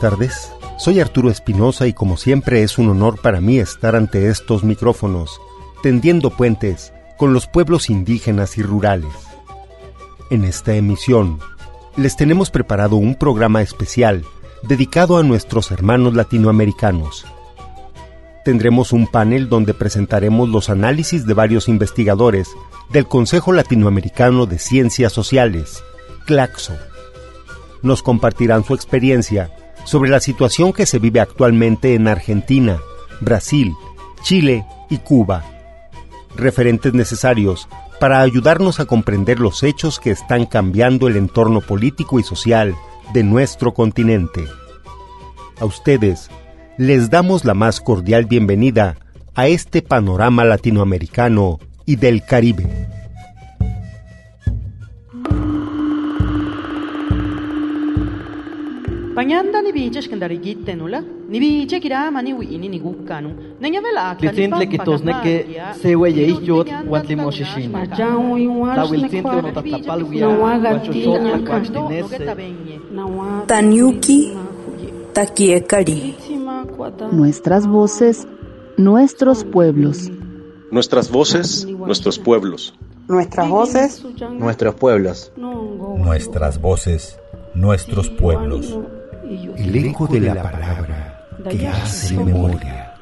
Tardes. Soy Arturo Espinosa y como siempre es un honor para mí estar ante estos micrófonos, tendiendo puentes con los pueblos indígenas y rurales. En esta emisión les tenemos preparado un programa especial dedicado a nuestros hermanos latinoamericanos. Tendremos un panel donde presentaremos los análisis de varios investigadores del Consejo Latinoamericano de Ciencias Sociales, CLACSO nos compartirán su experiencia sobre la situación que se vive actualmente en Argentina, Brasil, Chile y Cuba. Referentes necesarios para ayudarnos a comprender los hechos que están cambiando el entorno político y social de nuestro continente. A ustedes les damos la más cordial bienvenida a este panorama latinoamericano y del Caribe. Panyanda ni bicha shkandarigite nula. Ni bicha kirama ni wini ni gukkanu. Nanya vela Tlitzintli kitosneki seueyeyot uan tlimosxixina. Tawiltzintli onotatlapalwia uan xoxotla uan xtinese. Tanyuki Takiekari. Nuestras voces, nuestros pueblos. Nuestras voces, nuestros pueblos. Nuestras voces, nuestros pueblos. Nuestras voces, nuestros pueblos. El eco de la palabra que hace memoria.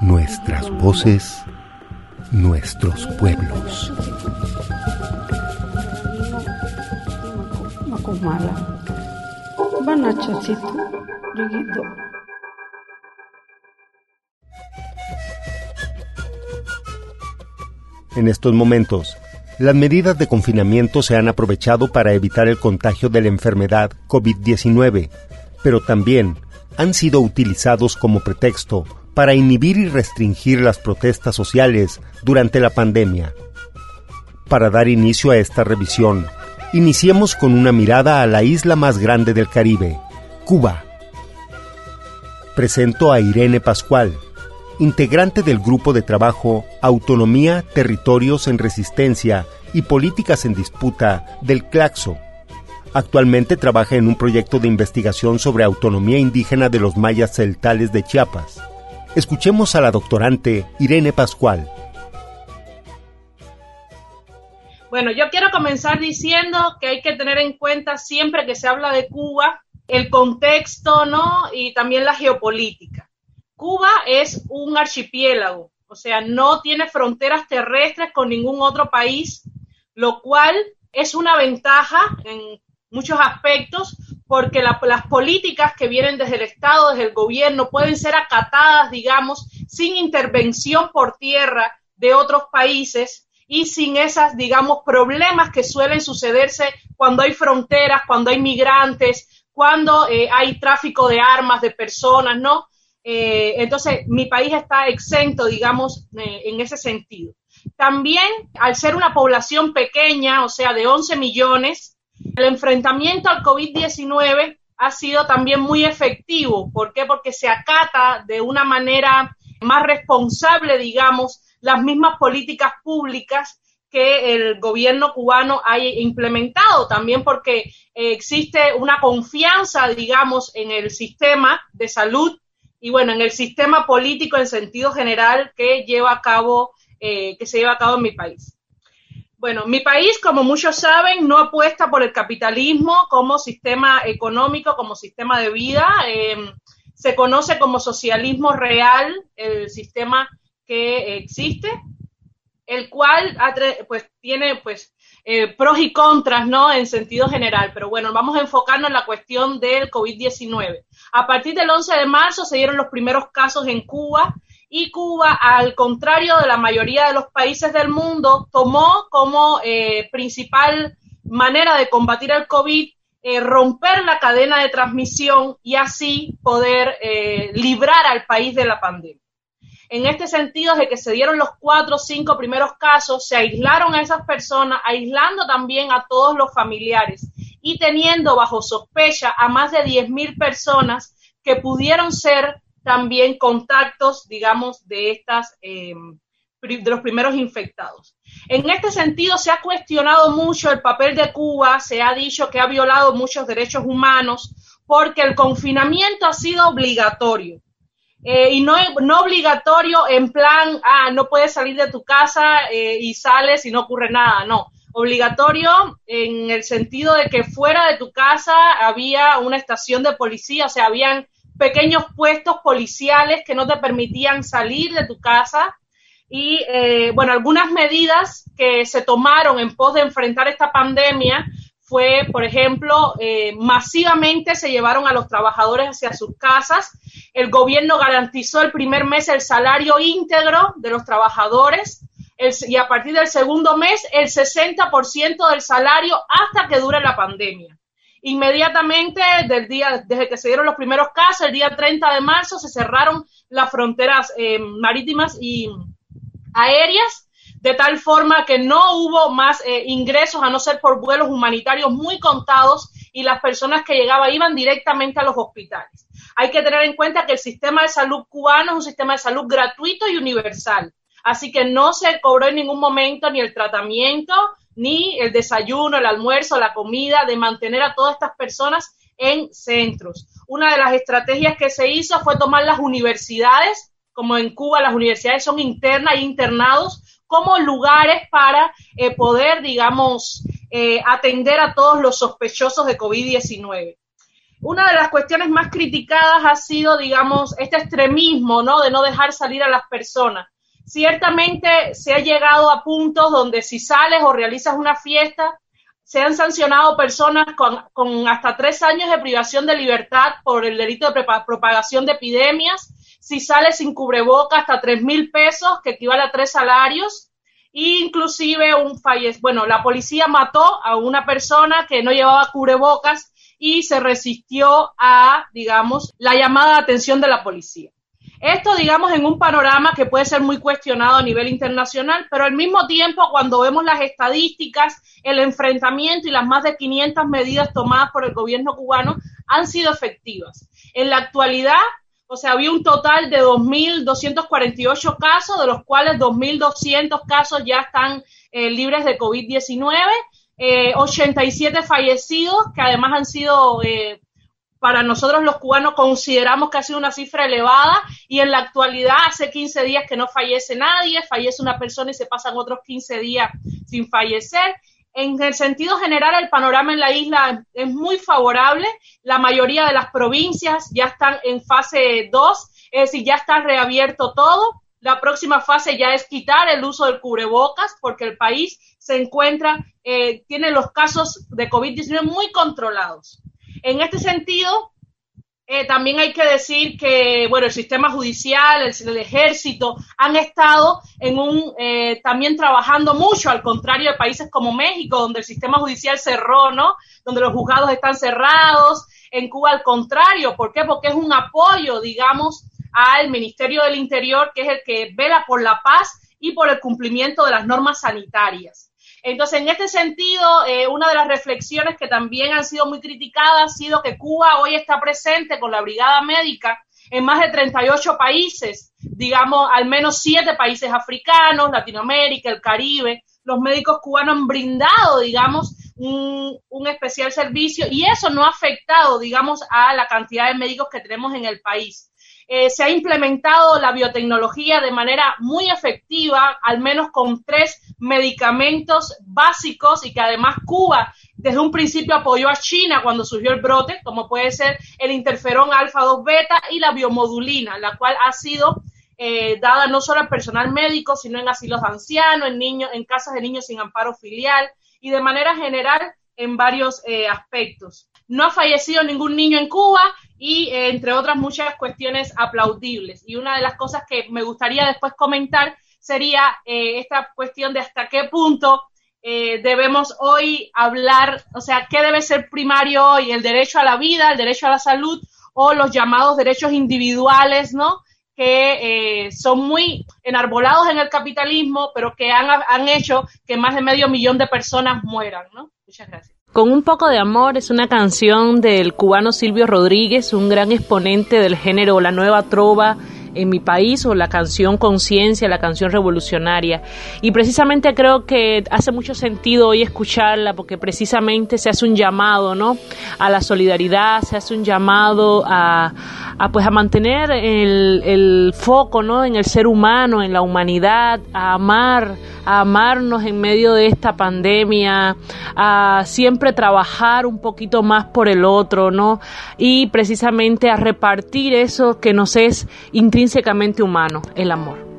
Nuestras voces, nuestros pueblos. En estos momentos, las medidas de confinamiento se han aprovechado para evitar el contagio de la enfermedad COVID-19, pero también han sido utilizados como pretexto para inhibir y restringir las protestas sociales durante la pandemia. Para dar inicio a esta revisión, iniciemos con una mirada a la isla más grande del Caribe, Cuba. Presento a Irene Pascual, integrante del grupo de trabajo Autonomía, Territorios en Resistencia y Políticas en Disputa del CLACSO. Actualmente trabaja en un proyecto de investigación sobre autonomía indígena de los mayas celtales de Chiapas. Escuchemos a la doctorante Irene Pascual. Bueno, yo quiero comenzar diciendo que hay que tener en cuenta siempre que se habla de Cuba el contexto, ¿no? Y también la geopolítica. Cuba es un archipiélago, o sea, no tiene fronteras terrestres con ningún otro país, lo cual es una ventaja en muchos aspectos porque la, las políticas que vienen desde el Estado, desde el gobierno, pueden ser acatadas, digamos, sin intervención por tierra de otros países y sin esas, digamos, problemas que suelen sucederse cuando hay fronteras, cuando hay migrantes, cuando eh, hay tráfico de armas, de personas, ¿no? Eh, entonces, mi país está exento, digamos, eh, en ese sentido. También, al ser una población pequeña, o sea, de 11 millones, El enfrentamiento al COVID-19 ha sido también muy efectivo. ¿Por qué? Porque se acata de una manera más responsable, digamos, las mismas políticas públicas que el gobierno cubano ha implementado, también porque eh, existe una confianza, digamos, en el sistema de salud y bueno, en el sistema político en sentido general que lleva a cabo, eh, que se lleva a cabo en mi país. Bueno, mi país, como muchos saben, no apuesta por el capitalismo como sistema económico, como sistema de vida. Em, se conoce como socialismo real, el sistema que existe, el cual pues tiene pues eh, pros y contras, ¿no? En sentido general. Pero bueno, vamos a enfocarnos en la cuestión del COVID-19. A partir del 11 de marzo se dieron los primeros casos en Cuba y Cuba, al contrario de la mayoría de los países del mundo, tomó como eh, principal manera de combatir el COVID eh, romper la cadena de transmisión y así poder librar al país de la pandemia. En este sentido, de que se dieron los cuatro o cinco primeros casos, se aislaron a esas personas, aislando también a todos los familiares y teniendo bajo sospecha a más de 10.000 personas que pudieron ser también contactos, digamos, de estas, em, de los primeros infectados. En este sentido, se ha cuestionado mucho el papel de Cuba, se ha dicho que ha violado muchos derechos humanos porque el confinamiento ha sido obligatorio. Eh, y no, no obligatorio en plan, ah, no puedes salir de tu casa eh, y sales y no ocurre nada, no. Obligatorio en el sentido de que fuera de tu casa había una estación de policía, o sea, habían pequeños puestos policiales que no te permitían salir de tu casa. Y eh, bueno, algunas medidas que se tomaron en pos de enfrentar esta pandemia fue, por ejemplo, masivamente se llevaron a los trabajadores hacia sus casas el gobierno garantizó el primer mes el salario íntegro de los trabajadores y a partir del segundo mes el 60% del salario hasta que dure la pandemia. Inmediatamente, del día, desde que se dieron los primeros casos, el día 30 de marzo, se cerraron las fronteras eh, marítimas y aéreas, de tal forma que no hubo más eh, ingresos a no ser por vuelos humanitarios muy contados y las personas que llegaban iban directamente a los hospitales. Hay que tener en cuenta que el sistema de salud cubano es un sistema de salud gratuito y universal. Así que no se cobró en ningún momento ni el tratamiento, ni el desayuno, el almuerzo, la comida, de mantener a todas estas personas en centros. Una de las estrategias que se hizo fue tomar las universidades, como en Cuba las universidades son internas e internados, como lugares para eh, poder, digamos, eh, atender a todos los sospechosos de COVID-19 una de las cuestiones más criticadas ha sido, digamos, este extremismo, ¿no? De no dejar salir a las personas. Ciertamente se ha llegado a puntos donde si sales o realizas una fiesta, se han sancionado personas con, hasta tres años de privación de libertad por el delito de propagación de epidemias. Si sales sin cubreboca, hasta tres mil pesos, que equivale a tres salarios. E inclusive un fallez. Bueno, la policía mató a una persona que no llevaba cubrebocas y se resistió a, digamos, la llamada de atención de la policía. Esto, digamos, en un panorama que puede ser muy cuestionado a nivel internacional, pero al mismo tiempo, cuando vemos las estadísticas, el enfrentamiento y las más de 500 medidas tomadas por el gobierno cubano han sido efectivas. En la actualidad, o sea, había un total de 2.248 casos, de los cuales 2.200 casos ya están eh, libres de COVID-19 eh, 87 fallecidos, que además han sido, eh, para nosotros los cubanos consideramos que ha sido una cifra elevada y en la actualidad hace 15 días que no fallece nadie, fallece una persona y se pasan otros 15 días sin fallecer. En el sentido general, el panorama en la isla es muy favorable. La mayoría de las provincias ya están en fase 2, es decir, ya está reabierto todo. La próxima fase ya es quitar el uso del cubrebocas porque el país se encuentra, eh, tiene los casos de COVID-19 muy controlados. En este sentido, eh, también hay que decir que, bueno, el sistema judicial, el, ejército han estado en un, eh, también trabajando mucho, al contrario de países como México, donde el sistema judicial cerró, ¿no? Donde los juzgados están cerrados. En Cuba, al contrario. ¿Por qué? Porque es un apoyo, digamos, al Ministerio del Interior, que es el que vela por la paz y por el cumplimiento de las normas sanitarias. Entonces, en este sentido, eh, una de las reflexiones que también han sido muy criticadas ha sido que Cuba hoy está presente con la Brigada Médica en más de 38 países, digamos, al menos siete países africanos, Latinoamérica, el Caribe. Los médicos cubanos han brindado, digamos, un, un, especial servicio y eso no ha afectado, digamos, a la cantidad de médicos que tenemos en el país. Eh, se ha implementado la biotecnología de manera muy efectiva, al menos con tres medicamentos básicos y que además Cuba desde un principio apoyó a China cuando surgió el brote, como puede ser el interferón alfa 2 beta y la biomodulina, la cual ha sido eh, dada no solo al personal médico, sino en asilos ancianos, en niños, en casas de niños sin amparo filial y de manera general en varios eh, aspectos. No ha fallecido ningún niño en Cuba y eh, entre otras muchas cuestiones aplaudibles. Y una de las cosas que me gustaría después comentar sería esta cuestión de hasta qué punto debemos hoy hablar, o sea, qué debe ser primario hoy, el derecho a la vida, el derecho a la salud o los llamados derechos individuales, ¿no? que eh, son muy enarbolados en el capitalismo, pero que han, han hecho que más de medio millón de personas mueran, ¿no? Muchas gracias. Con un poco de amor es una canción del cubano Silvio Rodríguez, un gran exponente del género La Nueva Trova en mi país o la canción conciencia, la canción revolucionaria. Y precisamente creo que hace mucho sentido hoy escucharla porque precisamente se hace un llamado, ¿no? A la solidaridad, se hace un llamado a, pues a mantener el, el foco, ¿no? En el ser humano, en la humanidad, a amar, a amarnos en medio de esta pandemia, a siempre trabajar un poquito más por el otro, ¿no? Y precisamente a repartir eso que nos es intrínsecamente humano, el amor.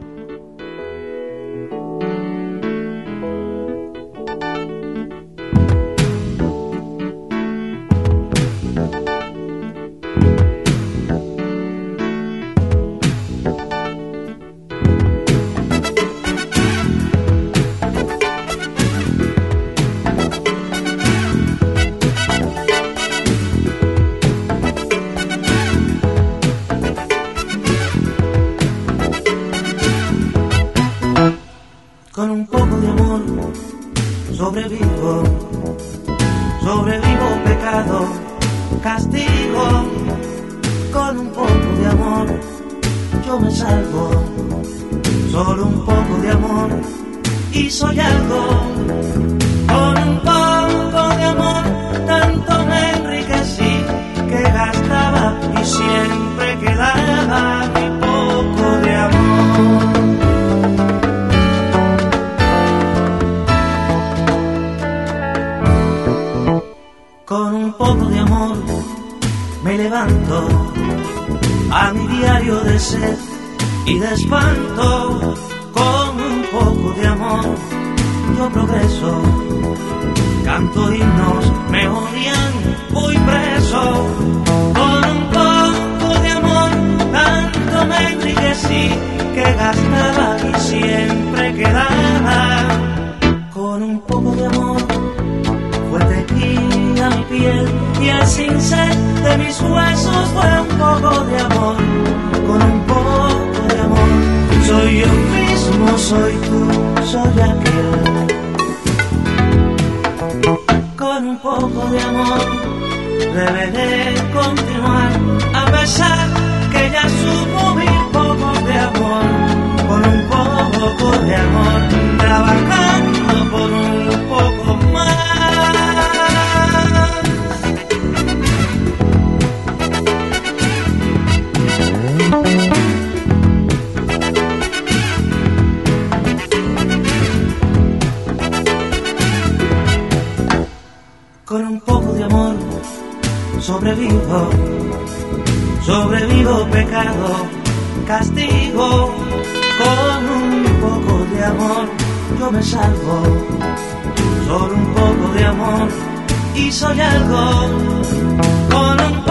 debe de continuar a pesar que ya supo un poco de amor, con un poco de amor trabajar. sobrevivo pecado, castigo, con un poco de amor yo me salvo, solo un poco de amor y soy algo, con un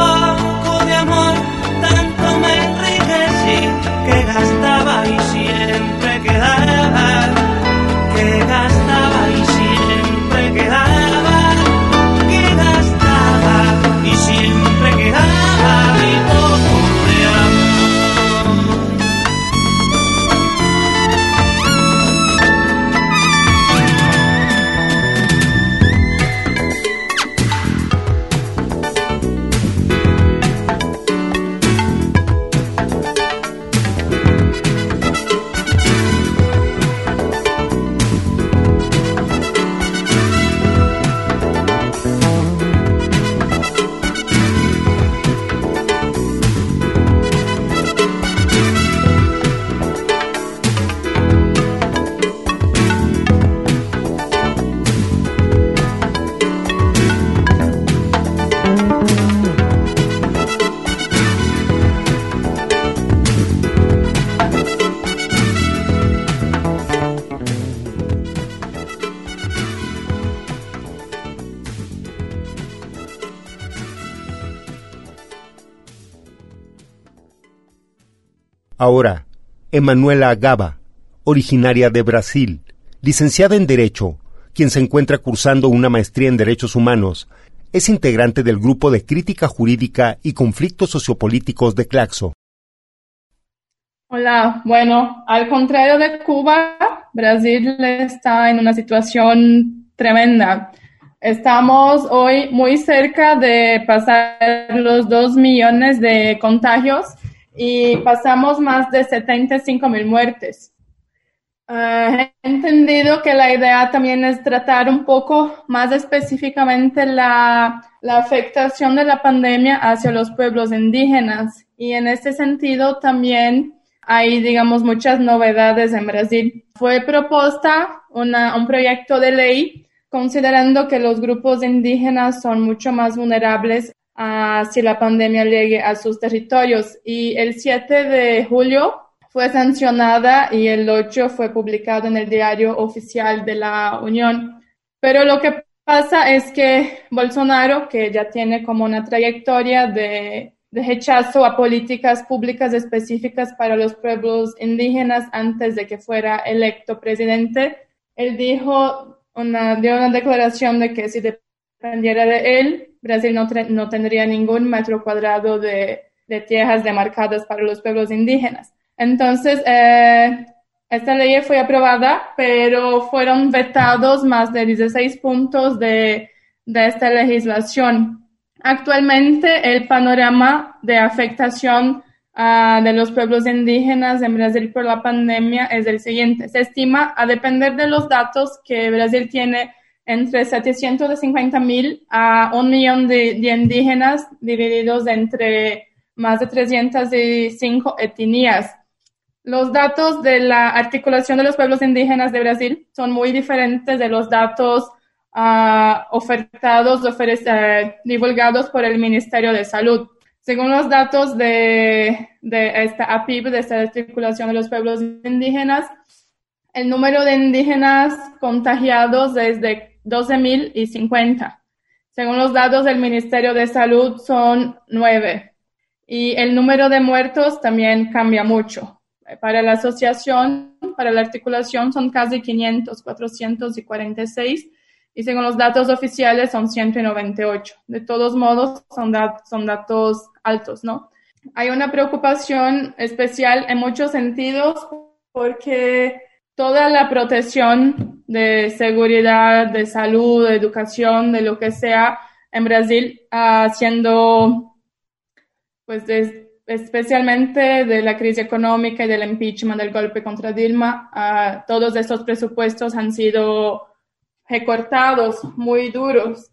Ahora, Emanuela Gaba, originaria de Brasil, licenciada en Derecho, quien se encuentra cursando una maestría en Derechos Humanos, es integrante del grupo de crítica jurídica y conflictos sociopolíticos de Claxo. Hola, bueno, al contrario de Cuba, Brasil está en una situación tremenda. Estamos hoy muy cerca de pasar los 2 millones de contagios y pasamos más de 75 mil muertes. Uh, he entendido que la idea también es tratar un poco más específicamente la, la, afectación de la pandemia hacia los pueblos indígenas y en este sentido también hay, digamos, muchas novedades en Brasil. Fue propuesta una, un proyecto de ley considerando que los grupos indígenas son mucho más vulnerables a si la pandemia llegue a sus territorios y el 7 de julio fue sancionada y el 8 fue publicado en el diario oficial de la Unión. Pero lo que pasa es que Bolsonaro, que ya tiene como una trayectoria de, de rechazo a políticas públicas específicas para los pueblos indígenas antes de que fuera electo presidente, él dijo una, dio una declaración de que si dependiera de él, Brasil no, no tendría ningún metro cuadrado de, de tierras demarcadas para los pueblos indígenas. Entonces, eh, esta ley fue aprobada, pero fueron vetados más de 16 puntos de, de esta legislación. Actualmente, el panorama de afectación uh, de los pueblos indígenas en Brasil por la pandemia es el siguiente. Se estima, a depender de los datos que Brasil tiene, entre 750 mil a un millón de, indígenas divididos entre más de 305 etnias. Los datos de la articulación de los pueblos indígenas de Brasil son muy diferentes de los datos uh, ofertados, uh, divulgados por el Ministerio de Salud. Según los datos de, de esta APIB, de esta articulación de los pueblos indígenas, el número de indígenas contagiados es de 12.050. Según los datos del Ministerio de Salud, son nueve. Y el número de muertos también cambia mucho. Para la asociación, para la articulación son casi 500, 446 y según los datos oficiales son 198. De todos modos, son, son datos altos, ¿no? Hay una preocupación especial en muchos sentidos porque toda la protección de seguridad, de salud, de educación, de lo que sea en Brasil, siendo pues especialmente de la crisis económica y del impeachment del golpe contra Dilma, uh, todos estos presupuestos han sido recortados muy duros.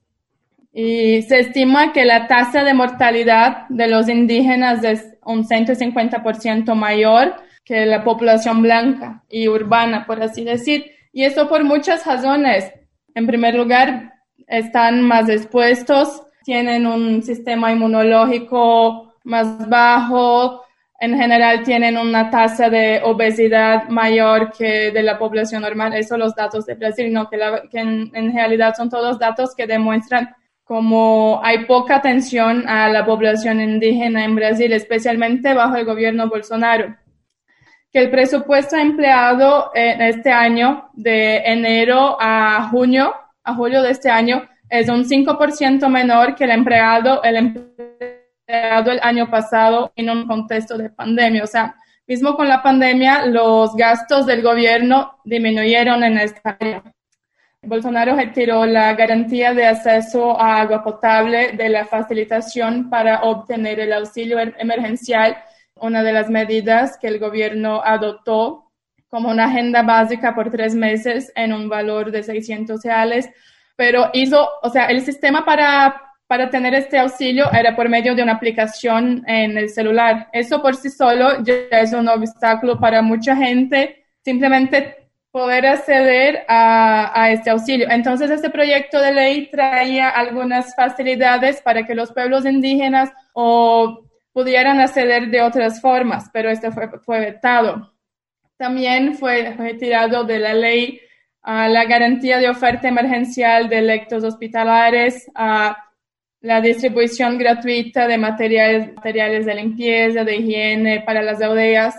Y se estima que la tasa de mortalidad de los indígenas es un 150% mayor que la población blanca y urbana, por así decir. Y eso por muchas razones. En primer lugar, están más expuestos, tienen un sistema inmunológico más bajo, en general tienen una tasa de obesidad mayor que de la población normal. Eso los datos de Brasil, no, que, que en, en, realidad son todos datos que demuestran como hay poca atención a la población indígena en Brasil, especialmente bajo el gobierno Bolsonaro. Que el presupuesto empleado en este año, de enero a junio, a julio de este año, es un 5% menor que el empleado, el empleado el año pasado en un contexto de pandemia. O sea, mismo con la pandemia, los gastos del gobierno disminuyeron en esta área. Bolsonaro retiró la garantía de acceso a agua potable de la facilitación para obtener el auxilio er-, emergencial, una de las medidas que el gobierno adoptó como una agenda básica por tres meses en un valor de 600 reales, pero hizo, o sea, el sistema para para tener este auxilio era por medio de una aplicación en el celular. Eso por sí solo ya es un obstáculo para mucha gente simplemente poder acceder a, a, este auxilio. Entonces, este proyecto de ley traía algunas facilidades para que los pueblos indígenas o pudieran acceder de otras formas, pero este fue, fue vetado. También fue retirado de la ley uh, la garantía de oferta emergencial de electos hospitalares, uh, la distribución gratuita de materiales, materiales de limpieza, de higiene para las aldeas,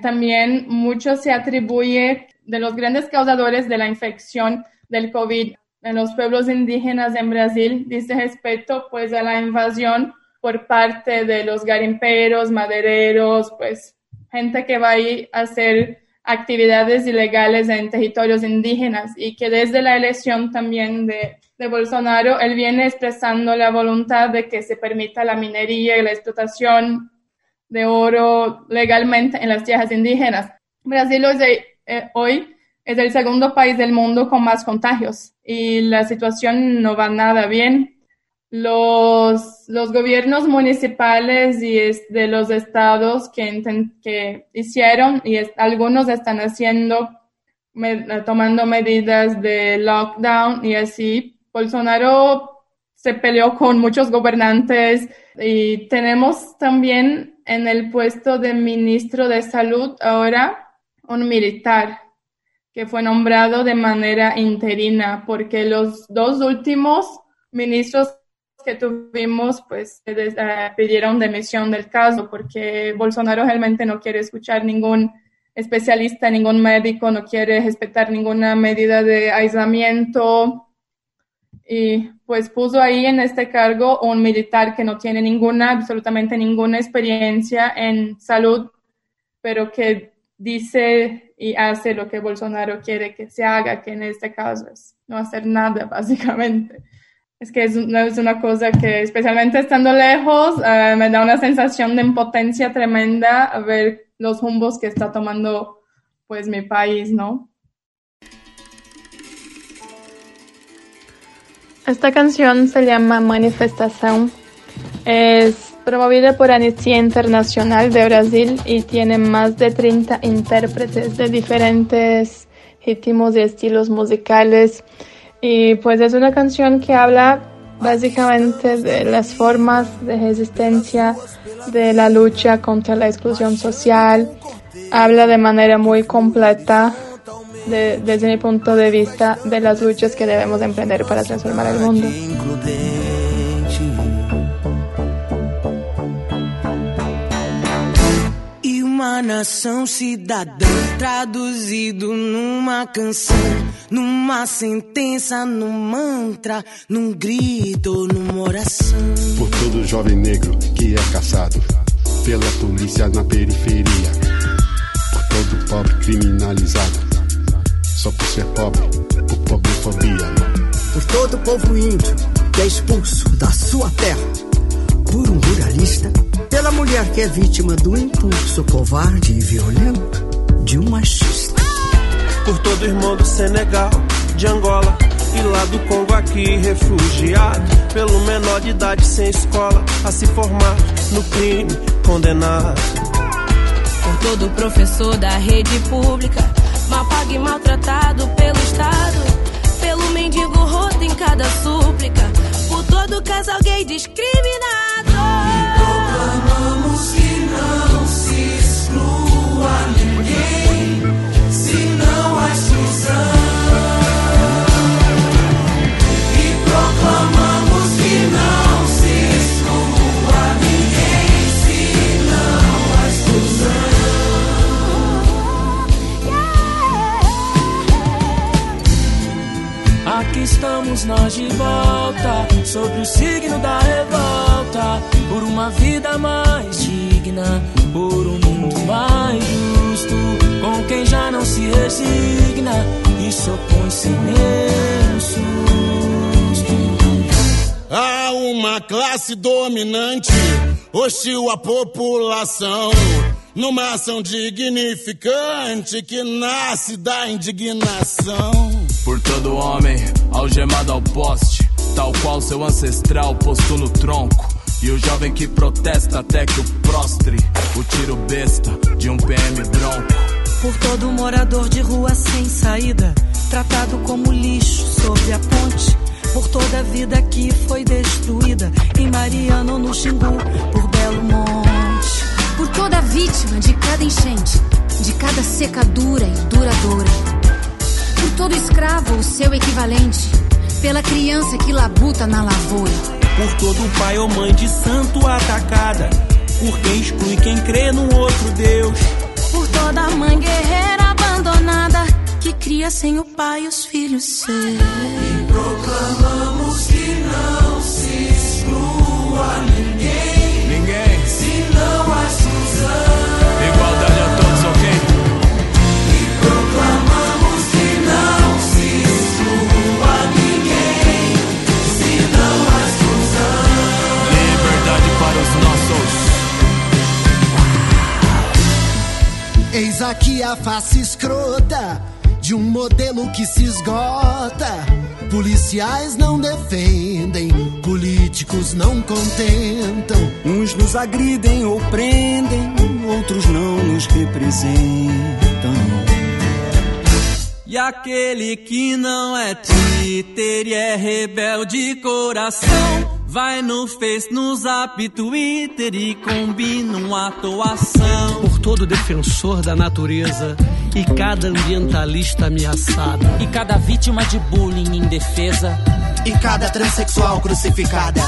también mucho se atribuye de los grandes causadores de la infección del COVID en los pueblos indígenas en Brasil, dice respecto pues a la invasión por parte de los garimperos, madereros, pues gente que va a ir a hacer actividades ilegales en territorios indígenas y que desde la elección también de, de, Bolsonaro, él viene expresando la voluntad de que se permita la minería y la explotación de oro legalmente en las tierras indígenas. Brasil hoy, eh, es el segundo país del mundo con más contagios y la situación no va nada bien. Los, los gobiernos municipales y de los estados que, que hicieron y algunos están haciendo, tomando medidas de lockdown y así. Bolsonaro se peleó con muchos gobernantes y tenemos también en el puesto de ministro de salud ahora un militar que fue nombrado de manera interina, porque los dos últimos ministros que tuvimos, pues, eh, pidieron demisión del caso, porque Bolsonaro realmente no quiere escuchar ningún especialista, ningún médico, no quiere respetar ninguna medida de aislamiento. Y pues puso ahí en este cargo un militar que no tiene ninguna, absolutamente ninguna experiencia en salud, pero que dice y hace lo que Bolsonaro quiere que se haga, que en este caso es no hacer nada, básicamente. Es que es, es una cosa que, especialmente estando lejos, uh, me da una sensación de impotencia tremenda a ver los rumbos que está tomando pues mi país, ¿no? Esta canción se llama Manifestación. Es promovida por Anistia Internacional de Brasil y tiene más de 30 intérpretes de diferentes ritmos y estilos musicales. Y pues es una canción que habla básicamente de las formas de resistencia, de la lucha contra la exclusión social. Habla de manera muy completa, desde mi punto de vista, de las luchas que debemos emprender para transformar el mundo. Traduzido numa canção, numa sentença, num mantra, num grito, numa oração. Por todo jovem negro que é caçado pela polícia na periferia, por todo pobre criminalizado, só por ser pobre, por pobrefobia. Por todo povo índio que é expulso da sua terra por um ruralista pela mulher que é vítima do impulso covarde e violento de um machista. Por todo irmão do Senegal, de Angola e lá do Congo aqui refugiado. Pelo menor de idade sem escola a se formar no crime condenado. Por todo professor da rede pública, mal pago e maltratado pelo Estado. Pelo mendigo roto em cada súplica. Por todo casal gay discriminado. Proclamamos que estamos nós de volta, sobre o signo da revolta, por uma vida mais digna, por um mundo mais justo, com quem já não se resigna e se opõe sem nenhum susto. Há uma classe dominante, hostil à população. Numa ação dignificante que nasce da indignação. Por todo homem algemado ao poste, tal qual seu ancestral posto no tronco. E o jovem que protesta até que o prostre o tiro besta de um PM bronco. Por todo morador de rua sem saída, tratado como lixo sobre a ponte. Por toda a vida que foi destruída em Mariana ou no Xingu, por Belo Monte. Por toda vítima de cada enchente, de cada secadura e duradoura. Por todo escravo, o seu equivalente. Pela criança que labuta na lavoura. Por todo pai ou mãe de santo atacada. Por quem exclui quem crê num outro Deus. Por toda mãe guerreira abandonada que cria sem o pai os filhos seus. E proclamamos que não se exclua a face escrota de um modelo que se esgota. Policiais não defendem, políticos não contentam. Uns nos agridem ou prendem, outros não nos representam. E aquele que não é títer e é rebelde coração Vai no Face, no Zap, Twitter e combina uma atuação todo defensor da natureza e cada ambientalista ameaçado. E cada vítima de bullying indefesa. E cada transexual crucificada.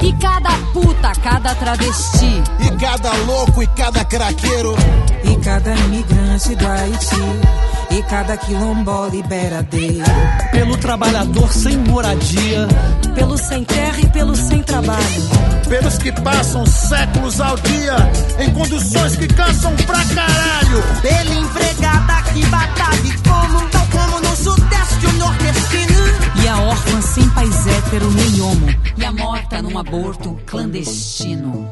E cada puta, cada travesti. E cada louco e cada craqueiro. E cada imigrante do Haiti e cada quilombola liberadeiro. Pelo trabalhador sem moradia, pelo sem terra e pelo sem trabalho. Pelos que passam séculos ao dia em condições que cansam pra caralho. Pela empregada que batalha como, tal como no sudeste o nordestino. E a órfã sem pais hétero nem homo. E a morta num aborto clandestino.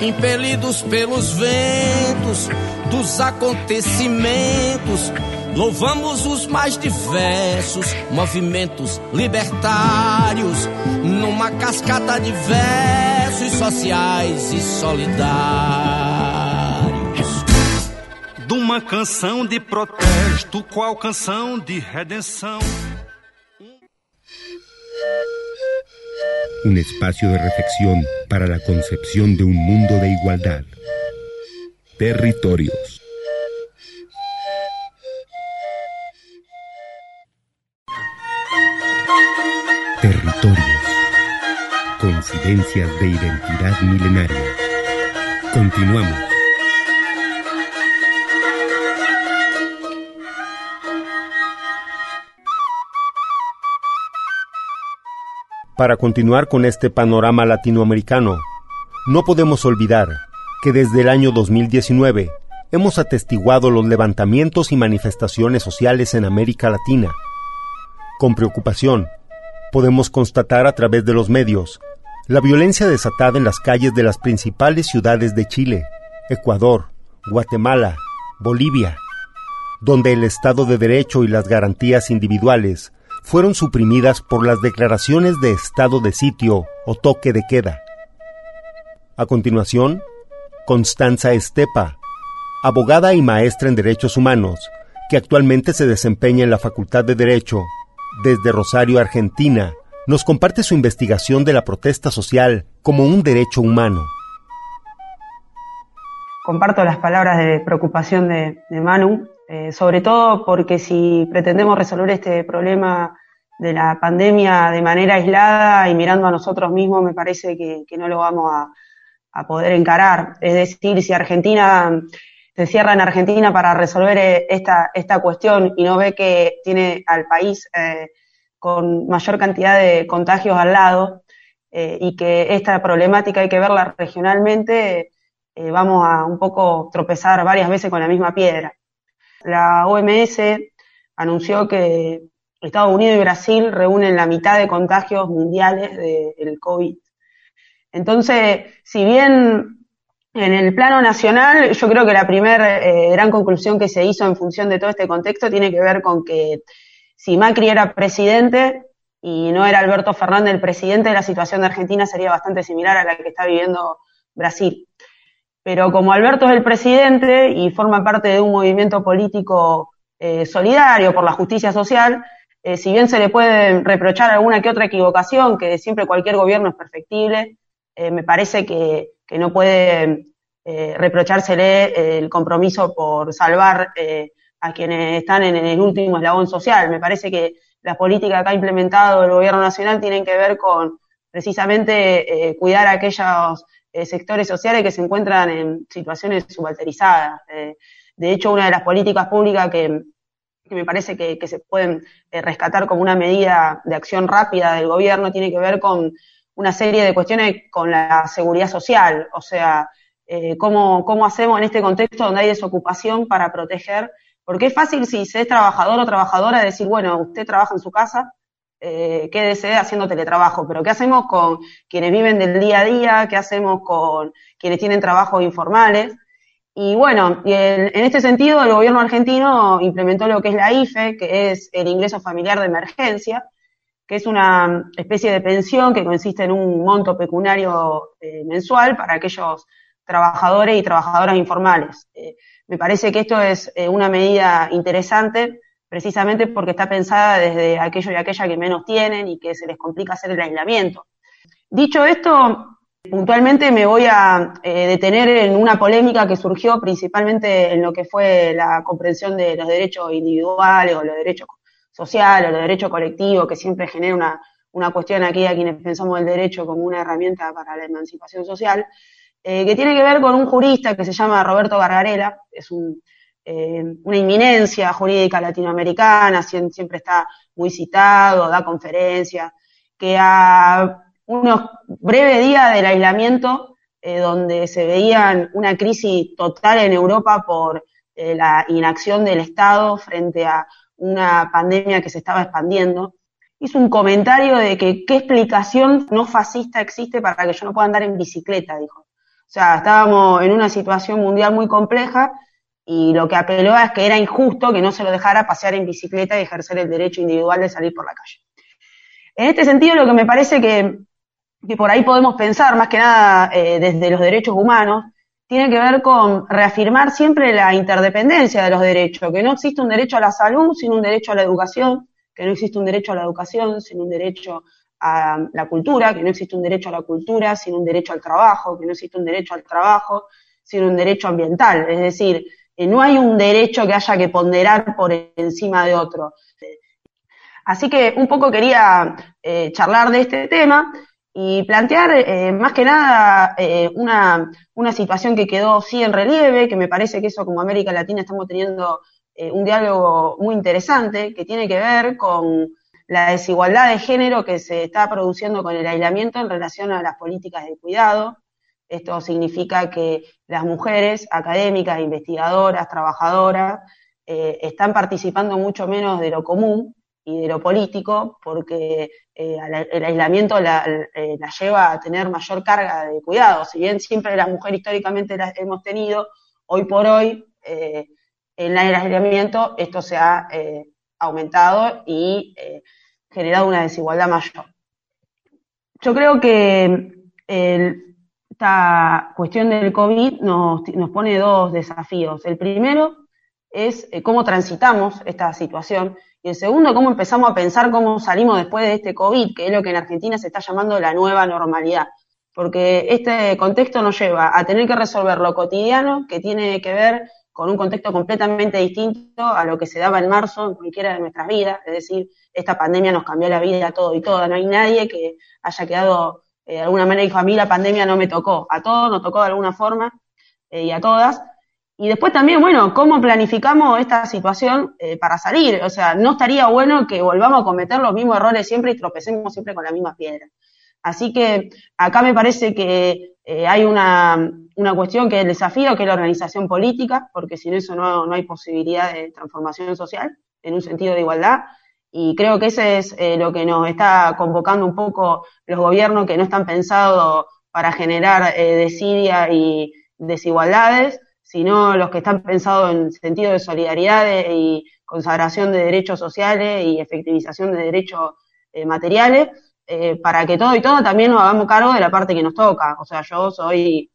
Impelidos pelos ventos dos acontecimentos, louvamos os mais diversos movimentos libertários, numa cascata de versos sociais e solidários. De uma canção de protesto, qual canção de redenção? Un espacio de reflexión para la concepción de un mundo de igualdad. Territorios. Territorios. Coincidencias de identidad milenaria. Continuamos. Para continuar con este panorama latinoamericano, no podemos olvidar que desde el año 2019 hemos atestiguado los levantamientos y manifestaciones sociales en América Latina. Con preocupación, podemos constatar a través de los medios la violencia desatada en las calles de las principales ciudades de Chile, Ecuador, Guatemala, Bolivia, donde el Estado de Derecho y las garantías individuales fueron suprimidas por las declaraciones de estado de sitio o toque de queda. A continuación, Constanza Estepa, abogada y maestra en derechos humanos, que actualmente se desempeña en la Facultad de Derecho desde Rosario, Argentina, nos comparte su investigación de la protesta social como un derecho humano. Comparto las palabras de preocupación de, Manu, eh, sobre todo porque si pretendemos resolver este problema de la pandemia de manera aislada y mirando a nosotros mismos, me parece que, no lo vamos a, poder encarar. Es decir, si Argentina se cierra en Argentina para resolver esta, esta cuestión y no ve que tiene al país eh, con mayor cantidad de contagios al lado eh, y que esta problemática hay que verla regionalmente, eh, vamos a un poco tropezar varias veces con la misma piedra. La OMS anunció que Estados Unidos y Brasil reúnen la mitad de contagios mundiales del COVID. Entonces, si bien en el plano nacional, yo creo que la primera eh, gran conclusión que se hizo en función de todo este contexto tiene que ver con que si Macri era presidente y no era Alberto Fernández el presidente, la situación de Argentina sería bastante similar a la que está viviendo Brasil. Pero como Alberto es el presidente y forma parte de un movimiento político eh, solidario por la justicia social, eh, si bien se le puede reprochar alguna que otra equivocación, que siempre cualquier gobierno es perfectible, eh, me parece que, que no puede eh, reprochársele el compromiso por salvar a quienes están en el último eslabón social. Me parece que las políticas que ha implementado el gobierno nacional tienen que ver con precisamente cuidar a aquellos eh, sectores sociales que se encuentran en situaciones subalterizadas. Eh, de hecho, una de las políticas públicas que, me parece que, que se pueden eh, rescatar como una medida de acción rápida del gobierno tiene que ver con una serie de cuestiones con la seguridad social, o sea, eh, cómo, cómo hacemos en este contexto donde hay desocupación para proteger, porque es fácil si se es trabajador o trabajadora decir, bueno, usted trabaja en su casa, eh, quédese haciendo teletrabajo, pero ¿qué hacemos con quienes viven del día a día? ¿Qué hacemos con quienes tienen trabajos informales? Y bueno, en, este sentido el gobierno argentino implementó lo que es la IFE, que es el ingreso familiar de emergencia, que es una especie de pensión que consiste en un monto pecuniario eh, mensual para aquellos trabajadores y trabajadoras informales. Eh, me parece que esto es eh, una medida interesante precisamente porque está pensada desde aquellos y aquella que menos tienen y que se les complica hacer el aislamiento. Dicho esto, puntualmente me voy a eh, detener en una polémica que surgió principalmente en lo que fue la comprensión de los derechos individuales o los derechos sociales o los derechos colectivos, que siempre genera una, una cuestión aquí a quienes pensamos el derecho como una herramienta para la emancipación social, eh, que tiene que ver con un jurista que se llama Roberto Gargarela, es un, eh, una inminencia jurídica latinoamericana, siempre está muy citado, da conferencias, que a unos breves días del aislamiento, eh, donde se veían una crisis total en Europa por eh, la inacción del Estado frente a una pandemia que se estaba expandiendo, hizo un comentario de que qué explicación no fascista existe para que yo no pueda andar en bicicleta, dijo. O sea, estábamos en una situación mundial muy compleja y lo que apeló es que era injusto que no se lo dejara pasear en bicicleta y ejercer el derecho individual de salir por la calle. En este sentido, lo que me parece que, por ahí podemos pensar, más que nada eh, desde los derechos humanos, tiene que ver con reafirmar siempre la interdependencia de los derechos, que no existe un derecho a la salud sin un derecho a la educación, que no existe un derecho a la educación sin un derecho a la cultura, que no existe un derecho a la cultura sin un derecho al trabajo, que no existe un derecho al trabajo sin un derecho ambiental. Es decir, no hay un derecho que haya que ponderar por encima de otro. Así que un poco quería eh, charlar de este tema y plantear eh, más que nada eh, una, situación que quedó sí en relieve, que me parece que eso como América Latina estamos teniendo eh, un diálogo muy interesante, que tiene que ver con la desigualdad de género que se está produciendo con el aislamiento en relación a las políticas de cuidado. Esto significa que las mujeres académicas, investigadoras, trabajadoras, eh, están participando mucho menos de lo común y de lo político, porque eh, el aislamiento la, eh, la, lleva a tener mayor carga de cuidado. Si bien siempre la mujer históricamente la hemos tenido, hoy por hoy, en el aislamiento, esto se ha aumentado y generado una desigualdad mayor. Yo creo que el, esta cuestión del COVID nos, nos pone dos desafíos. El primero es eh, cómo transitamos esta situación y el segundo, cómo empezamos a pensar cómo salimos después de este COVID, que es lo que en Argentina se está llamando la nueva normalidad. Porque este contexto nos lleva a tener que resolver lo cotidiano, que tiene que ver con un contexto completamente distinto a lo que se daba en marzo en cualquiera de nuestras vidas. Es decir, esta pandemia nos cambió la vida a todo y toda. No hay nadie que haya quedado eh, de alguna manera dijo, a mí la pandemia no me tocó. A todos nos tocó de alguna forma eh, y a todas. Y después también, bueno, cómo planificamos esta situación eh, para salir. O sea, no estaría bueno que volvamos a cometer los mismos errores siempre y tropecemos siempre con la misma piedra. Así que acá me parece que hay una, una cuestión que es el desafío, que es la organización política, porque sin eso no, no hay posibilidad de transformación social en un sentido de igualdad. Y creo que ese es eh, lo que nos está convocando un poco los gobiernos que no están pensados para generar eh, desidia y desigualdades, sino los que están pensados en sentido de solidaridad y consagración de derechos sociales y efectivización de derechos eh, materiales, eh, para que todo y todo también nos hagamos cargo de la parte que nos toca. O sea, yo soy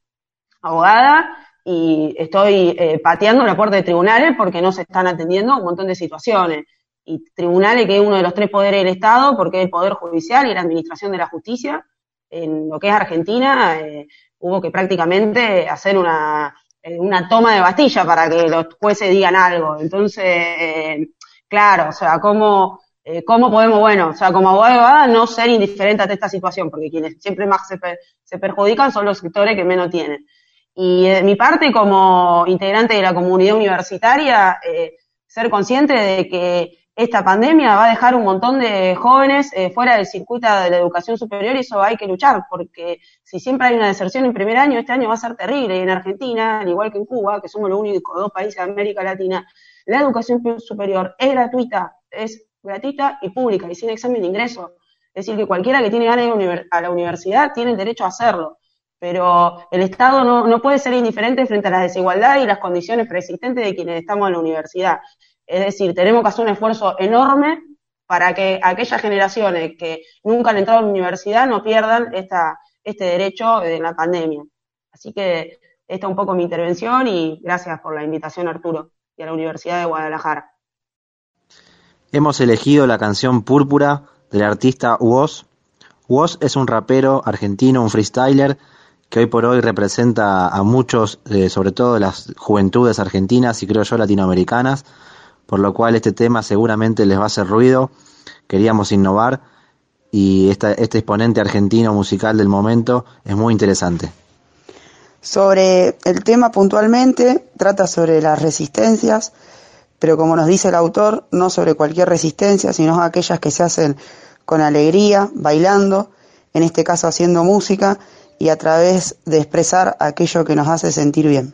abogada y estoy eh, pateando la puerta de tribunales porque no se están atendiendo un montón de situaciones. Y tribunales, que es uno de los tres poderes del Estado, porque es el Poder Judicial y la Administración de la Justicia, en lo que es Argentina, eh, hubo que prácticamente hacer una, eh, una toma de Bastilla para que los jueces digan algo. Entonces, eh, claro, o sea, cómo ¿cómo podemos, bueno, o sea, como abogada no ser indiferente ante esta situación? Porque quienes siempre más se, se perjudican son los sectores que menos tienen. Y de mi parte, como integrante de la comunidad universitaria, ser consciente de que esta pandemia va a dejar un montón de jóvenes eh, fuera del circuito de la educación superior y eso hay que luchar, porque si siempre hay una deserción en primer año, este año va a ser terrible. Y en Argentina, al igual que en Cuba, que somos los únicos dos países de América Latina, la educación superior es gratuita, es gratuita y pública y sin examen de ingreso. Es decir, que cualquiera que tiene ganas de ir a la universidad tiene el derecho a hacerlo. Pero el Estado no, no puede ser indiferente frente a las desigualdades y las condiciones preexistentes de quienes estamos en la universidad. Es decir, tenemos que hacer un esfuerzo enorme para que aquellas generaciones que nunca han entrado a la universidad no pierdan esta, este derecho de la pandemia. Así que esta es un poco mi intervención y gracias por la invitación, Arturo, y a la Universidad de Guadalajara. Hemos elegido la canción Púrpura del artista Woz. Woz es un rapero argentino, un freestyler que hoy por hoy representa a muchos, sobre todo las juventudes argentinas y creo yo latinoamericanas, por lo cual este tema seguramente les va a hacer ruido. Queríamos innovar y este exponente argentino musical del momento es muy interesante. Sobre el tema puntualmente, trata sobre las resistencias, pero como nos dice el autor, no sobre cualquier resistencia, sino aquellas que se hacen con alegría, bailando, en este caso haciendo música y a través de expresar aquello que nos hace sentir bien.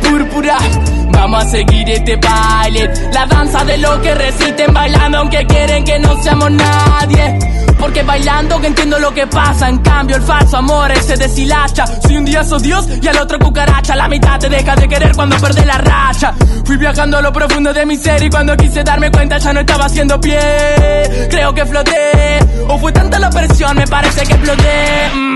púrpura. Vamos a seguir este baile, la danza de los que resisten bailando aunque quieren que no seamos nadie. Porque bailando que entiendo lo que pasa, en cambio el falso amor ese deshilacha. Si un día sos Dios y al otro cucaracha, la mitad te deja de querer cuando perdés la racha. Fui viajando a lo profundo de mi ser y cuando quise darme cuenta ya no estaba haciendo pie. Creo que floté, o fue tanta la presión, me parece que exploté. Mm.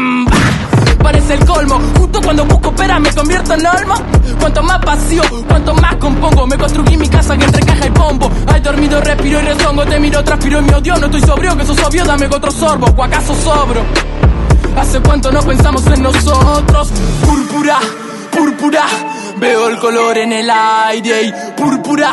Parece el colmo, justo cuando busco pera me convierto en olmo. Cuanto más vacío, cuanto más compongo. Me construí mi casa que entre caja y pombo. Hay dormido, respiro y rezongo. Te miro, transpiro y me odio. No estoy sobrio, que sos obvio, dame otro sorbo. ¿O acaso sobro? ¿Hace cuánto no pensamos en nosotros? Púrpura, púrpura. Veo el color en el aire y púrpura,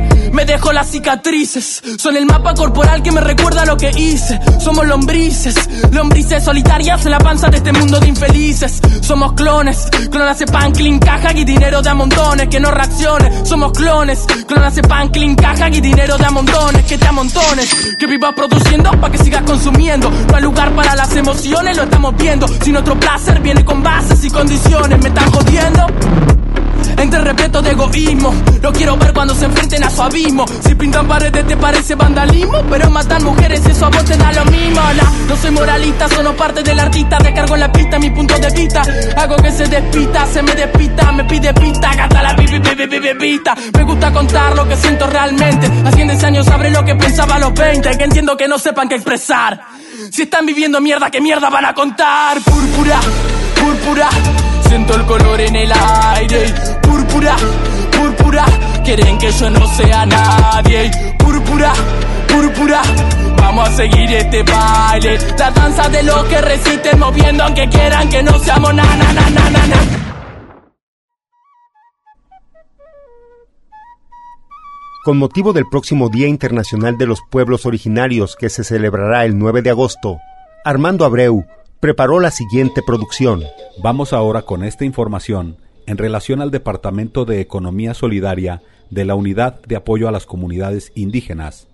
Me dejo las cicatrices, son el mapa corporal que me recuerda lo que hice. Somos lombrices, lombrices solitarias en la panza de este mundo de infelices. Somos clones, clones de pan, clean, caja y dinero de a montones que no reaccione. Somos clones, clones de pan, clean, caja y dinero de a montones que te amontones. Que vivas produciendo para que sigas consumiendo. No hay lugar para las emociones, lo estamos viendo. Si nuestro placer viene con bases y condiciones, me están jodiendo. Entre respeto de egoísmo, lo quiero ver cuando se enfrenten a su abismo. Si pintan paredes te parece vandalismo, pero matan mujeres eso a da lo mismo. No soy moralista, solo parte del artista. Descargo en la pista mi punto de vista. Hago que se despita, se me despista, me pide pista, gata la pipi, pipi, pipi, pista. Me gusta contar lo que siento realmente. Hace 10 años sabré lo que pensaba a los 20, que entiendo que no sepan qué expresar. Si están viviendo mierda, ¿qué mierda van a contar? Púrpura, púrpura. Siento el color en el aire púrpura, púrpura. Quieren que yo no sea nadie púrpura, púrpura. Vamos a seguir este baile, la danza de los que resisten moviendo aunque quieran que no seamos na na na na na. na. Con motivo del próximo Día Internacional de los Pueblos Originarios que se celebrará el 9 de agosto, Armando Abreu preparó la siguiente producción. Vamos ahora con esta información en relación al Departamento de Economía Solidaria de la Unidad de Apoyo a las Comunidades Indígenas.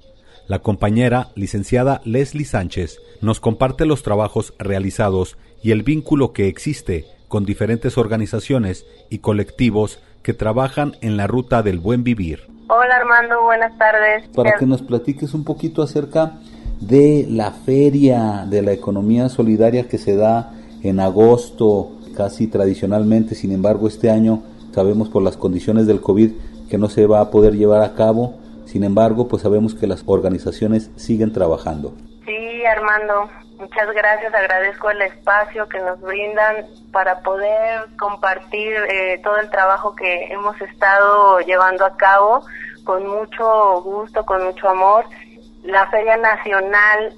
La compañera, licenciada Leslie Sánchez, nos comparte los trabajos realizados y el vínculo que existe con diferentes organizaciones y colectivos que trabajan en la ruta del buen vivir. Hola Armando, buenas tardes. Para que nos platiques un poquito acerca de la feria de la economía solidaria que se da en agosto, casi tradicionalmente, sin embargo este año sabemos por las condiciones del COVID que no se va a poder llevar a cabo, sin embargo pues sabemos que las organizaciones siguen trabajando. Sí, Armando, muchas gracias, agradezco el espacio que nos brindan para poder compartir eh, todo el trabajo que hemos estado llevando a cabo con mucho gusto, con mucho amor. La Feria Nacional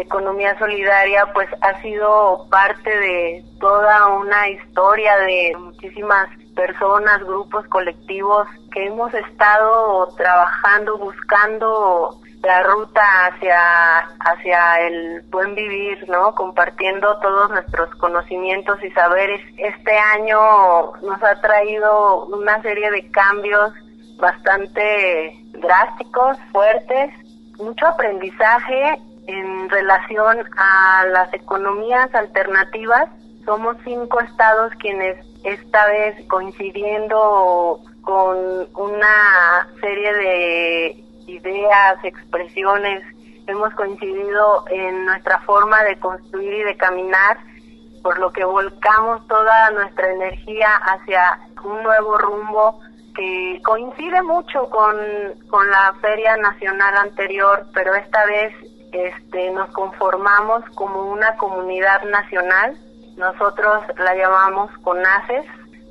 Economía Solidaria pues ha sido parte de toda una historia de muchísimas personas, grupos, colectivos que hemos estado trabajando, buscando la ruta hacia hacia el buen vivir, ¿no? Compartiendo todos nuestros conocimientos y saberes. Este año nos ha traído una serie de cambios bastante drásticos, fuertes, mucho aprendizaje en relación a las economías alternativas. Somos cinco estados quienes esta vez coincidiendo con una serie de ideas, expresiones, hemos coincidido en nuestra forma de construir y de caminar, por lo que volcamos toda nuestra energía hacia un nuevo rumbo que coincide mucho con, con la Feria Nacional anterior, pero esta vez este, nos conformamos como una comunidad nacional. Nosotros la llamamos CONACES.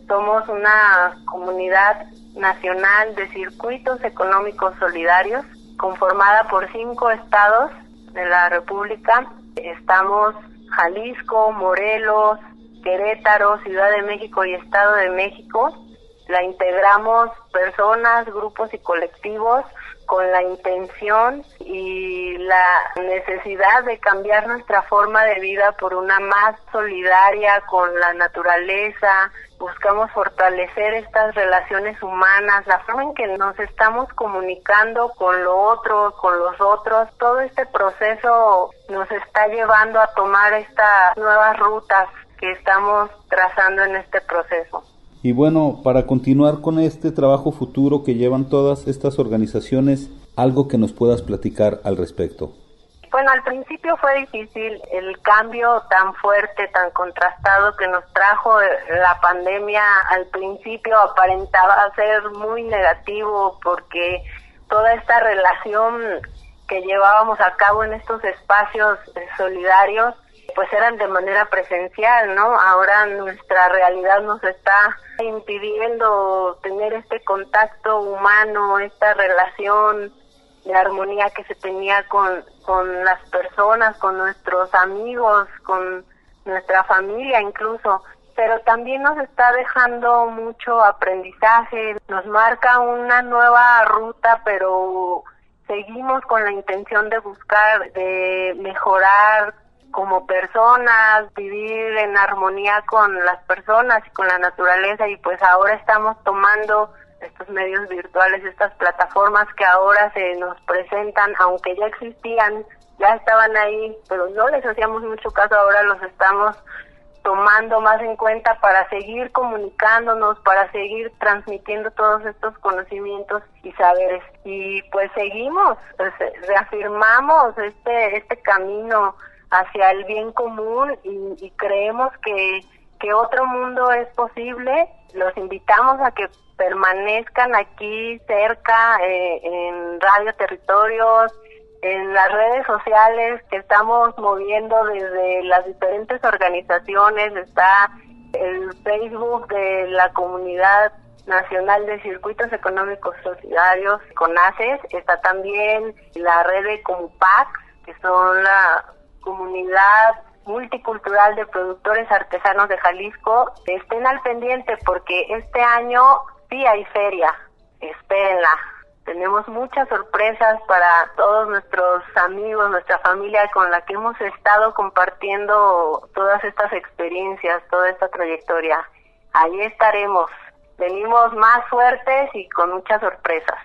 Somos una comunidad nacional de circuitos económicos solidarios conformada por cinco estados de la República. Estamos Jalisco, Morelos, Querétaro, Ciudad de México y Estado de México. La integramos personas, grupos y colectivos con la intención y la necesidad de cambiar nuestra forma de vida por una más solidaria con la naturaleza. Buscamos fortalecer estas relaciones humanas, la forma en que nos estamos comunicando con lo otro, con los otros. Todo este proceso nos está llevando a tomar estas nuevas rutas que estamos trazando en este proceso. Y bueno, para continuar con este trabajo futuro que llevan todas estas organizaciones, algo que nos puedas platicar al respecto. Bueno, al principio fue difícil el cambio tan fuerte, tan contrastado que nos trajo la pandemia. Al principio aparentaba ser muy negativo porque toda esta relación que llevábamos a cabo en estos espacios solidarios pues eran de manera presencial, ¿no? Ahora nuestra realidad nos está impidiendo tener este contacto humano, esta relación de armonía que se tenía con, con las personas, con nuestros amigos, con nuestra familia incluso, pero también nos está dejando mucho aprendizaje, nos marca una nueva ruta, pero seguimos con la intención de buscar, de mejorar como personas, vivir en armonía con las personas y con la naturaleza y pues ahora estamos tomando estos medios virtuales, estas plataformas que ahora se nos presentan, aunque ya existían, ya estaban ahí, pero no les hacíamos mucho caso, ahora los estamos tomando más en cuenta para seguir comunicándonos, para seguir transmitiendo todos estos conocimientos y saberes. Y pues seguimos, pues, reafirmamos este, este camino hacia el bien común y, y creemos que, que otro mundo es posible. Los invitamos a que permanezcan aquí cerca eh, en Radio Territorios, en las redes sociales que estamos moviendo desde las diferentes organizaciones, está el Facebook de la Comunidad Nacional de Circuitos Económicos Solidarios, CONACES, está también la red de COMUPAC, que son la comunidad multicultural de productores artesanos de Jalisco. Estén al pendiente porque este año sí hay feria, espérenla. Tenemos muchas sorpresas para todos nuestros amigos, nuestra familia con la que hemos estado compartiendo todas estas experiencias, toda esta trayectoria. Ahí estaremos. Venimos más fuertes y con muchas sorpresas.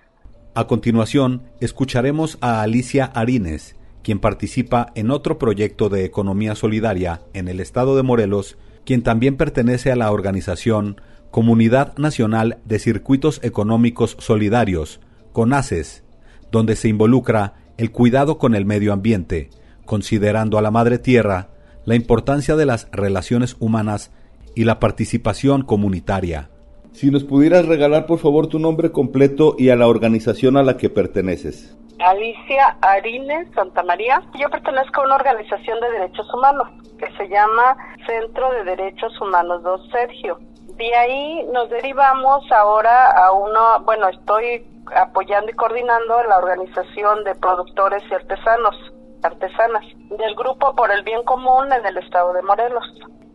A continuación, escucharemos a Alicia Arines, quien participa en otro proyecto de economía solidaria en el estado de Morelos, quien también pertenece a la organización Comunidad Nacional de Circuitos Económicos Solidarios, CONACES, donde se involucra el cuidado con el medio ambiente, considerando a la madre tierra la importancia de las relaciones humanas y la participación comunitaria. Si nos pudieras regalar por favor tu nombre completo y a la organización a la que perteneces. Alicia Arines Santamaría. Yo pertenezco a una organización de derechos humanos que se llama Centro de Derechos Humanos 2 Sergio. De ahí nos derivamos ahora a uno, bueno, estoy apoyando y coordinando la organización de productores y artesanos, artesanas, del grupo por el bien común en el estado de Morelos.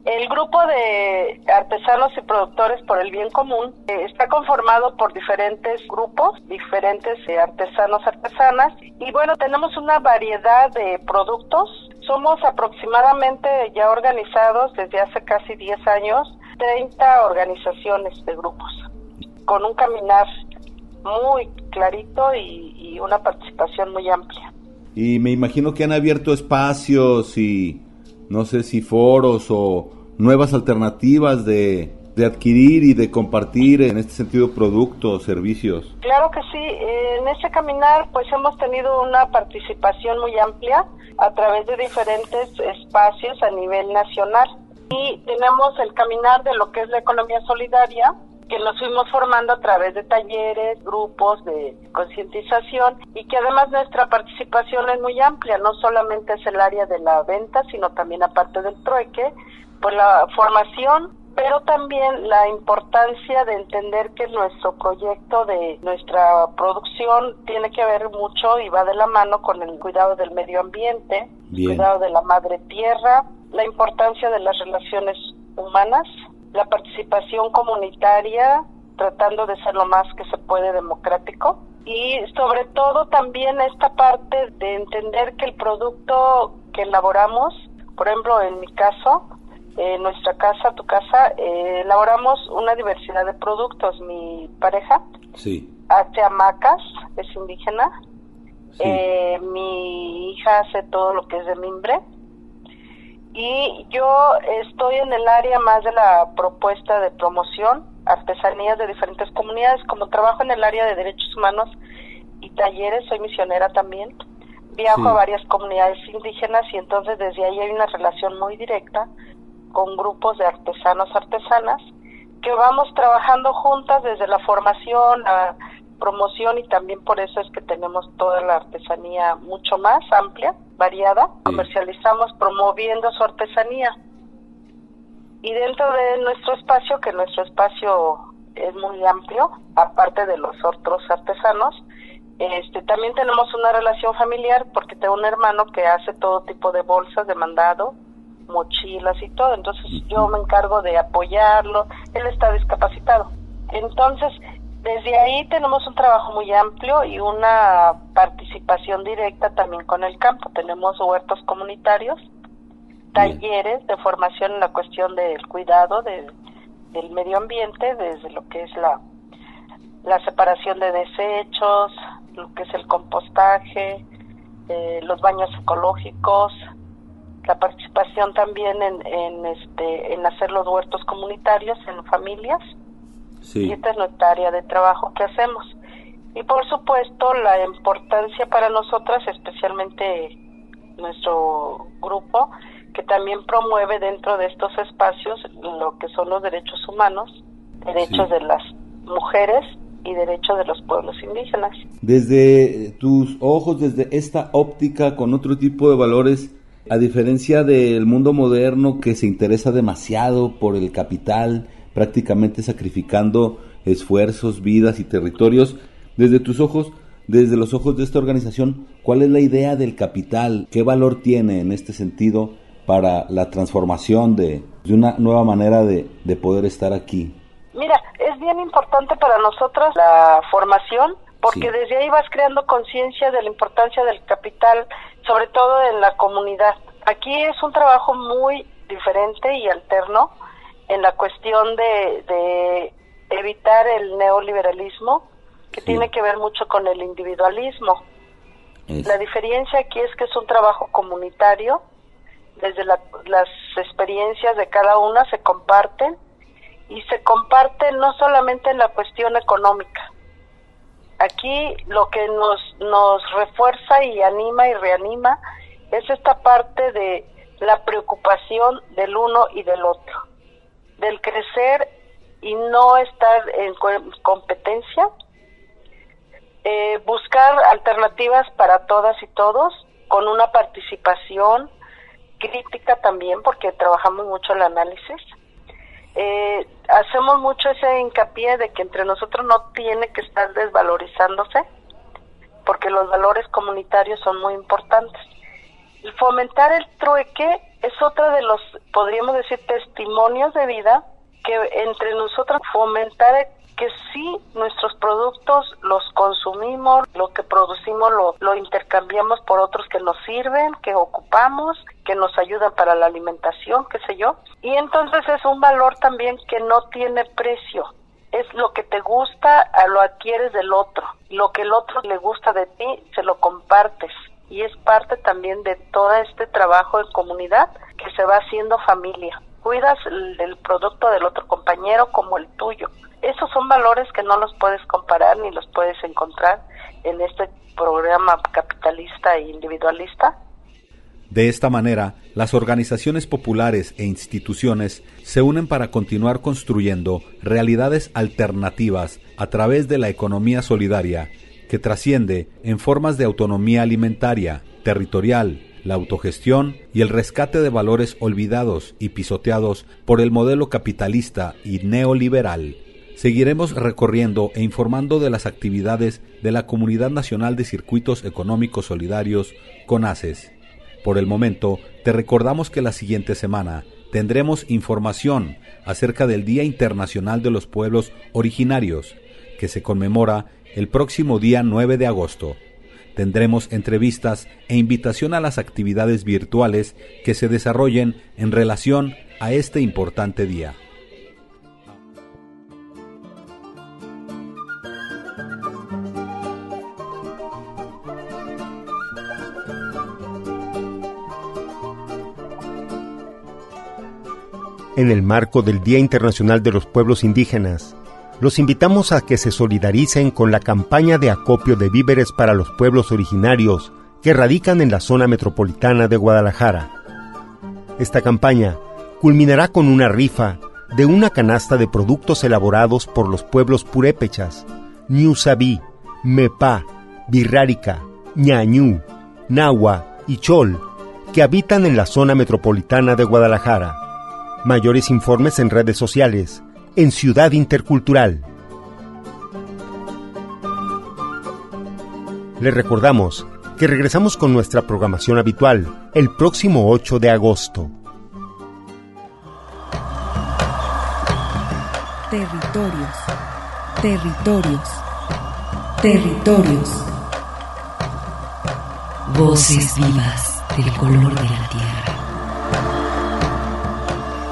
El grupo de artesanos y productores por el bien común eh, está conformado por diferentes grupos, diferentes eh, artesanos, artesanas, y bueno, tenemos una variedad de productos. Somos aproximadamente ya organizados desde hace casi 10 años, 30 organizaciones de grupos, con un caminar muy clarito y, y una participación muy amplia. Y me imagino que han abierto espacios y no sé si foros o nuevas alternativas de, de adquirir y de compartir en este sentido productos, servicios. Claro que sí, en ese caminar pues hemos tenido una participación muy amplia a través de diferentes espacios a nivel nacional y tenemos el caminar de lo que es la economía solidaria que nos fuimos formando a través de talleres, grupos de concientización y que además nuestra participación es muy amplia, no solamente es el área de la venta, sino también aparte del trueque, pues la formación, pero también la importancia de entender que nuestro proyecto de nuestra producción tiene que ver mucho y va de la mano con el cuidado del medio ambiente, Bien. cuidado de la madre tierra, la importancia de las relaciones humanas, la participación comunitaria, tratando de ser lo más que se puede democrático y sobre todo también esta parte de entender que el producto que elaboramos, por ejemplo en mi caso, en nuestra casa, tu casa, eh, elaboramos una diversidad de productos. Mi pareja Sí. hace hamacas, es indígena. Eh, mi hija hace todo lo que es de mimbre. Y yo estoy en el área más de la propuesta de promoción, artesanías de diferentes comunidades. Como trabajo en el área de derechos humanos y talleres, soy misionera también. Viajo Sí. a varias comunidades indígenas y entonces desde ahí hay una relación muy directa con grupos de artesanos, artesanas, que vamos trabajando juntas desde la formación, la promoción y también por eso es que tenemos toda la artesanía mucho más amplia, variada. Comercializamos promoviendo su artesanía. Y dentro de nuestro espacio, que nuestro espacio es muy amplio, aparte de los otros artesanos, este, también tenemos una relación familiar porque tengo un hermano que hace todo tipo de bolsas de mandado, mochilas y todo. Entonces yo me encargo de apoyarlo. Él está discapacitado. Entonces, desde ahí tenemos un trabajo muy amplio y una participación directa también con el campo. Tenemos huertos comunitarios, talleres de formación en la cuestión del cuidado de- del medio ambiente, desde lo que es la, la separación de desechos, lo que es el compostaje, eh, los baños ecológicos, la participación también en, en, este, en hacer los huertos comunitarios en familias. Y esta es nuestra área de trabajo que hacemos. Y por supuesto la importancia para nosotras, especialmente nuestro grupo, que también promueve dentro de estos espacios lo que son los derechos humanos, derechos Sí. de las mujeres y derechos de los pueblos indígenas. Desde tus ojos, desde esta óptica con otro tipo de valores, a diferencia del mundo moderno que se interesa demasiado por el capital, prácticamente sacrificando esfuerzos, vidas y territorios, desde tus ojos, desde los ojos de esta organización, ¿cuál es la idea del capital? ¿Qué valor tiene en este sentido para la transformación de, de una nueva manera de, de poder estar aquí? Mira, es bien importante para nosotros la formación porque Sí. desde ahí vas creando conciencia de la importancia del capital, sobre todo en la comunidad. Aquí es un trabajo muy diferente y alterno en la cuestión de, de evitar el neoliberalismo, que tiene que ver mucho con el individualismo. La diferencia aquí es que es un trabajo comunitario, desde la- las experiencias de cada una se comparten y se comparten no solamente en la cuestión económica. Aquí lo que nos, nos refuerza y anima y reanima es esta parte de la preocupación del uno y del otro, del crecer y no estar en co- competencia, eh, buscar alternativas para todas y todos, con una participación crítica también, porque trabajamos mucho el análisis. Eh, hacemos mucho ese hincapié de que entre nosotros no tiene que estar desvalorizándose, porque los valores comunitarios son muy importantes. Fomentar el trueque es otro de los, podríamos decir, testimonios de vida que entre nosotros fomentar que sí nuestros productos los consumimos, lo que producimos lo, lo intercambiamos por otros que nos sirven, que ocupamos, que nos ayudan para la alimentación, qué sé yo. Y entonces es un valor también que no tiene precio. Es lo que te gusta, lo adquieres del otro. Lo que el otro le gusta de ti, se lo compartes. Y es parte también de todo este trabajo en comunidad que se va haciendo familia. Cuidas el, producto del otro compañero como el tuyo. Esos son valores que no los puedes comparar ni los puedes encontrar en este programa capitalista e individualista. De esta manera, las organizaciones populares e instituciones se unen para continuar construyendo realidades alternativas a través de la economía solidaria, que trasciende en formas de autonomía alimentaria, territorial, la autogestión y el rescate de valores olvidados y pisoteados por el modelo capitalista y neoliberal. Seguiremos recorriendo e informando de las actividades de la Comunidad Nacional de Circuitos Económicos Solidarios, CONACES. Por el momento, te recordamos que la siguiente semana tendremos información acerca del Día Internacional de los Pueblos Originarios, que se conmemora el próximo día 9 de agosto. Tendremos entrevistas e invitación a las actividades virtuales que se desarrollen en relación a este importante día. En el marco del Día Internacional de los Pueblos Indígenas, los invitamos a que se solidaricen con la campaña de acopio de víveres para los pueblos originarios que radican en la zona metropolitana de Guadalajara. Esta campaña culminará con una rifa de una canasta de productos elaborados por los pueblos purépechas, Ñusabi, Mepa, Birrárica, Ñañú, Nahua y Chol, que habitan en la zona metropolitana de Guadalajara. Mayores informes en redes sociales, en Ciudad Intercultural. Les recordamos que regresamos con nuestra programación habitual el próximo 8 de agosto. Territorios. Territorios. Territorios. Voces vivas del color de la tierra.